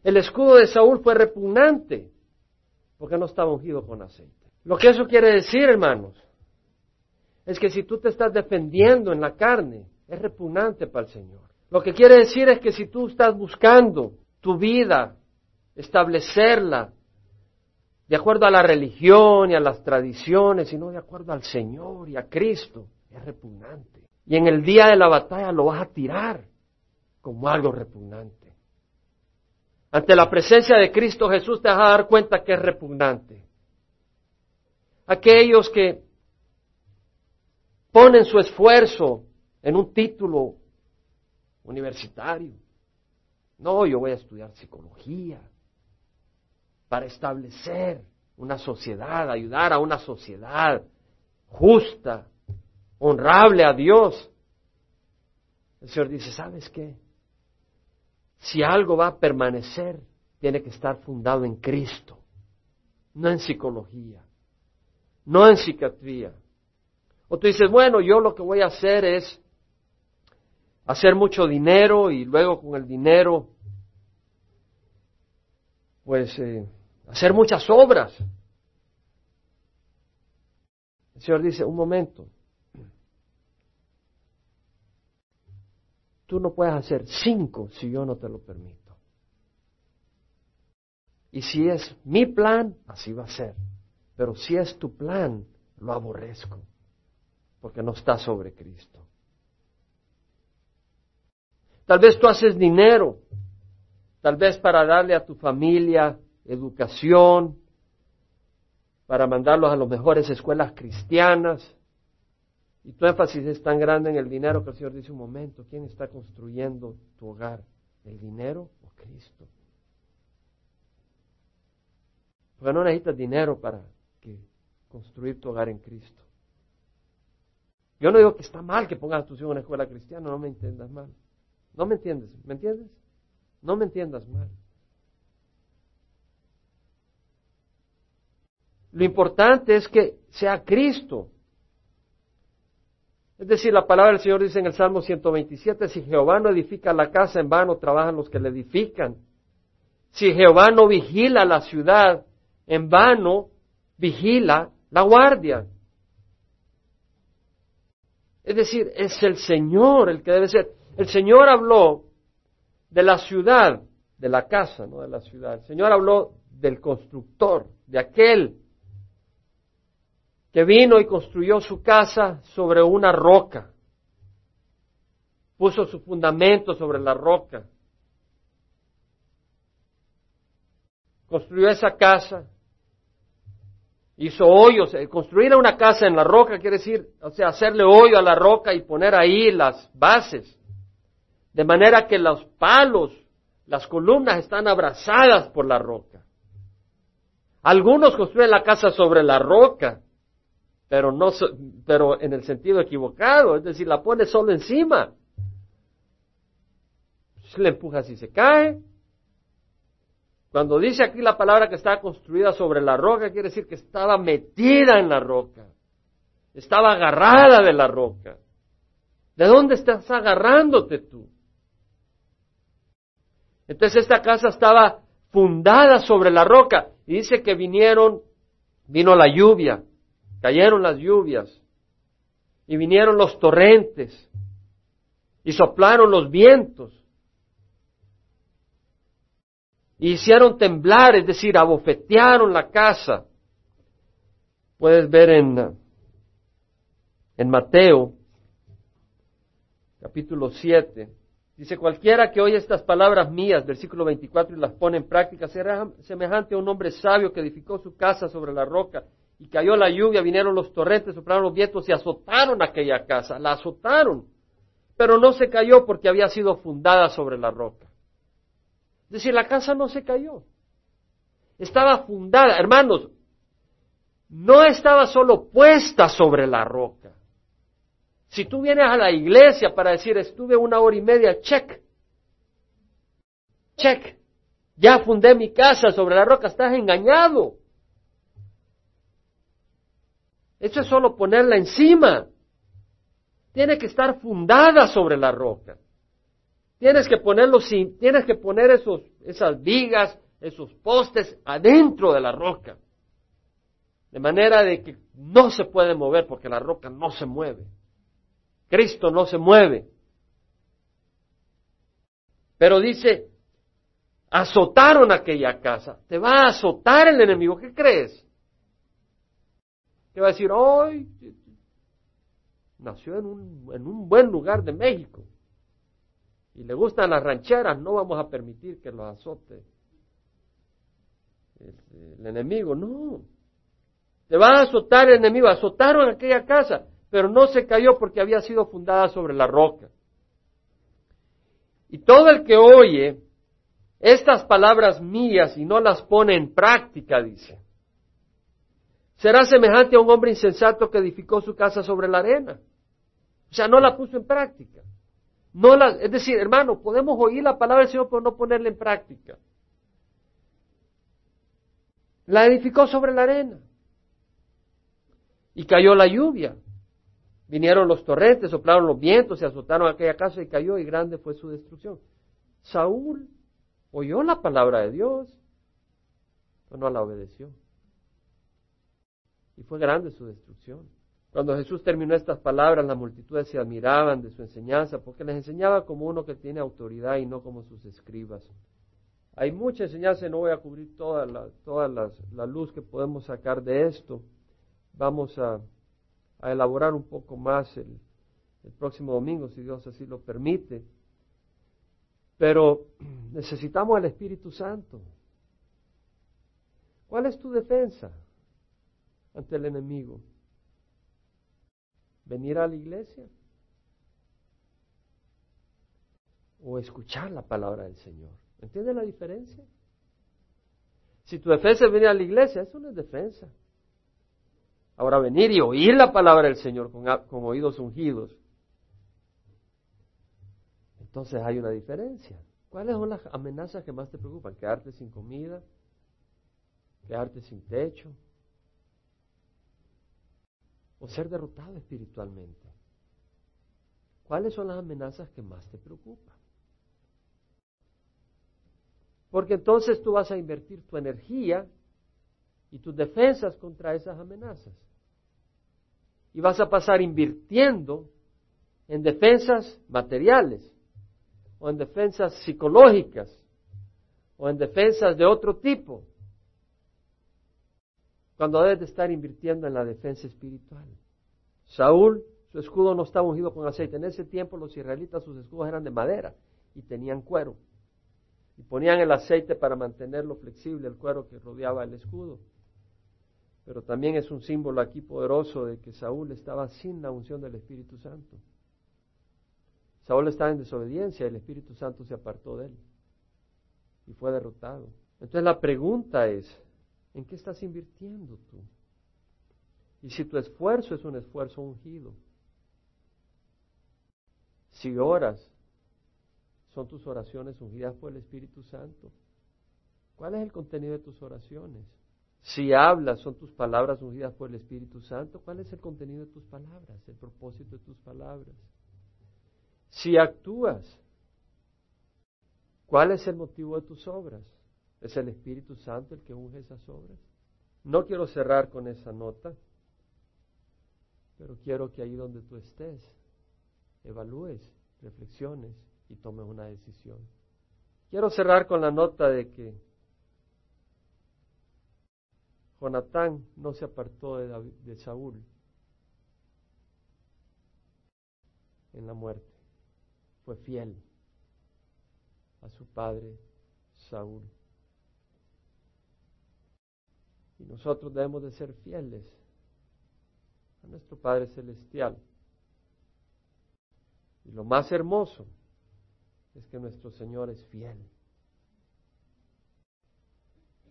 El escudo de Saúl fue repugnante, porque no estaba ungido con aceite. Lo que eso quiere decir, hermanos, es que si tú te estás defendiendo en la carne, es repugnante para el Señor. Lo que quiere decir es que si tú estás buscando tu vida, establecerla de acuerdo a la religión y a las tradiciones, sino de acuerdo al Señor y a Cristo, es repugnante. Y en el día de la batalla lo vas a tirar como algo repugnante. Ante la presencia de Cristo Jesús te vas a dar cuenta que es repugnante. Aquellos que ponen su esfuerzo en un título universitario. No, yo voy a estudiar psicología para establecer una sociedad, ayudar a una sociedad justa, honrable a Dios. El Señor dice, ¿sabes qué? Si algo va a permanecer, tiene que estar fundado en Cristo, no en psicología, no en psiquiatría. O tú dices, bueno, yo lo que voy a hacer es hacer mucho dinero y luego con el dinero, pues, eh, hacer muchas obras. El Señor dice, un momento, tú no puedes hacer cinco si yo no te lo permito. Y si es mi plan, así va a ser. Pero si es tu plan, lo aborrezco, porque no está sobre Cristo. Tal vez tú haces dinero, tal vez para darle a tu familia educación, para mandarlos a las mejores escuelas cristianas. Y tu énfasis es tan grande en el dinero que el Señor dice un momento, ¿quién está construyendo tu hogar? ¿El dinero o Cristo? Porque no necesitas dinero para que construir tu hogar en Cristo. Yo no digo que está mal que pongas a tus hijos en una escuela cristiana, no me entiendas mal. No me entiendes, ¿me entiendes? No me entiendas mal. Lo importante es que sea Cristo. Es decir, la palabra del Señor dice en el Salmo 127, si Jehová no edifica la casa, en vano trabajan los que la edifican. Si Jehová no vigila la ciudad, en vano vigila la guardia. Es decir, es el Señor el que debe ser. El Señor habló de la ciudad, de la casa, no de la ciudad. El Señor habló del constructor, de aquel que vino y construyó su casa sobre una roca. Puso su fundamento sobre la roca. Construyó esa casa. Hizo hoyos. Construir una casa en la roca quiere decir, o sea, hacerle hoyo a la roca y poner ahí las bases de manera que los palos, las columnas están abrazadas por la roca. Algunos construyen la casa sobre la roca, pero no, pero en el sentido equivocado, es decir, la pone solo encima. Le empuja si se cae. Cuando dice aquí la palabra que estaba construida sobre la roca, quiere decir que estaba metida en la roca, estaba agarrada de la roca. ¿De dónde estás agarrándote tú? Entonces esta casa estaba fundada sobre la roca. Y dice que vinieron, vino la lluvia, cayeron las lluvias. Y vinieron los torrentes. Y soplaron los vientos y hicieron temblar, es decir, abofetearon la casa. Puedes ver en, en Mateo, capítulo 7, Dice, cualquiera que oye estas palabras mías, versículo 24, y las pone en práctica, será semejante a un hombre sabio que edificó su casa sobre la roca, y cayó la lluvia, vinieron los torrentes, soplaron los vientos y azotaron aquella casa, la azotaron. pero no se cayó porque había sido fundada sobre la roca. Es decir, la casa no se cayó. Estaba fundada, hermanos, no estaba solo puesta sobre la roca. Si tú vienes a la iglesia para decir, estuve una hora y media, check, check, ya fundé mi casa sobre la roca, estás engañado. Eso es solo ponerla encima. Tiene que estar fundada sobre la roca. Tienes que ponerlo tienes que poner esos, esas vigas, esos postes adentro de la roca. De manera de que no se puede mover porque la roca no se mueve. Cristo no se mueve. Pero dice, azotaron aquella casa. Te va a azotar el enemigo. ¿Qué crees? Te va a decir, hoy nació en un, en un buen lugar de México y le gustan las rancheras, no vamos a permitir que lo azote el, enemigo. No. Te va a azotar el enemigo. Azotaron aquella casa, pero no se cayó porque había sido fundada sobre la roca. Y todo el que oye estas palabras mías y no las pone en práctica, dice, será semejante a un hombre insensato que edificó su casa sobre la arena. O sea, no la puso en práctica. No la, es decir, hermano, podemos oír la palabra del Señor, pero no ponerla en práctica. La edificó sobre la arena. Y cayó la lluvia. Vinieron los torrentes, soplaron los vientos, se azotaron aquella casa y cayó y grande fue su destrucción. Saúl oyó la palabra de Dios, pero no la obedeció. Y fue grande su destrucción. Cuando Jesús terminó estas palabras, las multitudes se admiraban de su enseñanza, porque les enseñaba como uno que tiene autoridad y no como sus escribas. Hay mucha enseñanza no voy a cubrir toda la, toda la luz que podemos sacar de esto. Vamos a, a elaborar un poco más el, el próximo domingo, si Dios así lo permite. Pero [clears throat] necesitamos al Espíritu Santo. ¿Cuál es tu defensa ante el enemigo? ¿Venir a la iglesia? ¿O escuchar la palabra del Señor? ¿Entiendes la diferencia? Si tu defensa es venir a la iglesia, eso no es defensa. Ahora venir y oír la palabra del Señor con, con oídos ungidos. Entonces hay una diferencia. ¿Cuáles son las amenazas que más te preocupan? ¿Quedarte sin comida? ¿Quedarte sin techo? ¿O ser derrotado espiritualmente? ¿Cuáles son las amenazas que más te preocupan? Porque entonces tú vas a invertir tu energía y tus defensas contra esas amenazas y vas a pasar invirtiendo en defensas materiales o en defensas psicológicas o en defensas de otro tipo, cuando debes de estar invirtiendo en la defensa espiritual. Saúl, su escudo no estaba ungido con aceite. En ese tiempo los israelitas, sus escudos eran de madera y tenían cuero. Y ponían el aceite para mantenerlo flexible, el cuero que rodeaba el escudo pero también es un símbolo aquí poderoso de que Saúl estaba sin la unción del Espíritu Santo. Saúl estaba en desobediencia y el Espíritu Santo se apartó de él y fue derrotado. Entonces la pregunta es, ¿en qué estás invirtiendo tú? Y si tu esfuerzo es un esfuerzo ungido, si oras, son tus oraciones ungidas por el Espíritu Santo. ¿Cuál es el contenido de tus oraciones? Si hablas, son tus palabras ungidas por el Espíritu Santo. ¿Cuál es el contenido de tus palabras? El propósito de tus palabras. Si actúas, ¿cuál es el motivo de tus obras? ¿Es el Espíritu Santo el que unge esas obras? No quiero cerrar con esa nota, pero quiero que ahí donde tú estés, evalúes, reflexiones y tomes una decisión. Quiero cerrar con la nota de que Jonatán no se apartó de, de Saúl en la muerte. Fue fiel a su padre Saúl. Y nosotros debemos de ser fieles a nuestro Padre Celestial. Y lo más hermoso es que nuestro Señor es fiel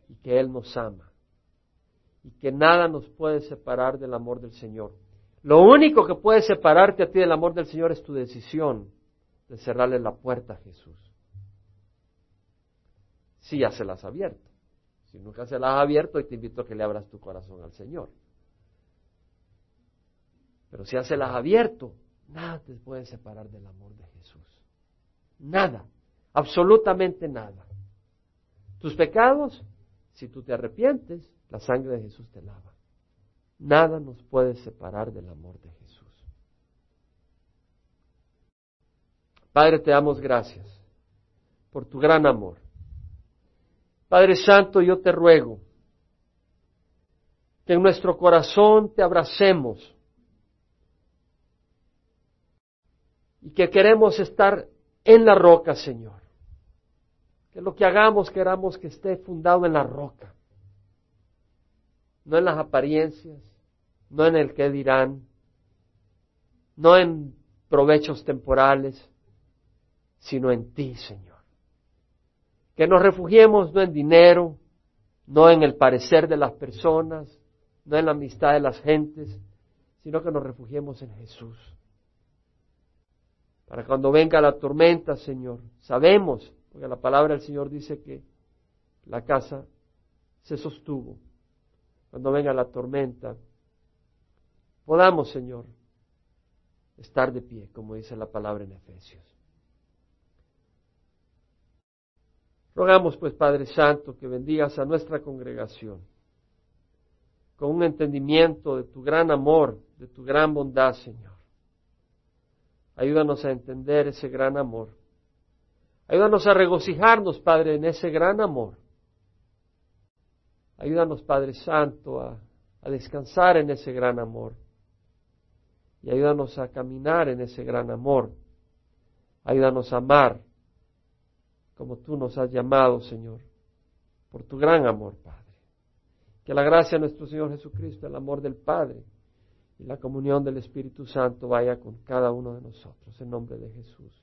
y que Él nos ama y que nada nos puede separar del amor del Señor. Lo único que puede separarte a ti del amor del Señor es tu decisión de cerrarle la puerta a Jesús. Si ya se las has abierto. Si nunca se las has abierto, te invito a que le abras tu corazón al Señor. Pero si ya se las abierto, nada te puede separar del amor de Jesús. Nada, absolutamente nada. Tus pecados, si tú te arrepientes, la sangre de Jesús te lava. Nada nos puede separar del amor de Jesús. Padre, te damos gracias por tu gran amor. Padre Santo, yo te ruego que en nuestro corazón te abracemos y que queremos estar en la roca, Señor. Que lo que hagamos queramos que esté fundado en la roca, no en las apariencias, no en el que dirán, no en provechos temporales, sino en ti, Señor. Que nos refugiemos no en dinero, no en el parecer de las personas, no en la amistad de las gentes, sino que nos refugiemos en Jesús. Para cuando venga la tormenta, Señor, sabemos, porque la palabra del Señor dice que la casa se sostuvo. Cuando venga la tormenta, podamos, Señor, estar de pie, como dice la palabra en Efesios. Rogamos pues, Padre Santo, que bendigas a nuestra congregación con un entendimiento de tu gran amor, de tu gran bondad, Señor. Ayúdanos a entender ese gran amor. Ayúdanos a regocijarnos, Padre, en ese gran amor. Ayúdanos, Padre Santo, a, a descansar en ese gran amor. Y ayúdanos a caminar en ese gran amor. Ayúdanos a amar como tú nos has llamado, Señor, por tu gran amor, Padre. Que la gracia de nuestro Señor Jesucristo, el amor del Padre y la comunión del Espíritu Santo vaya con cada uno de nosotros, en nombre de Jesús.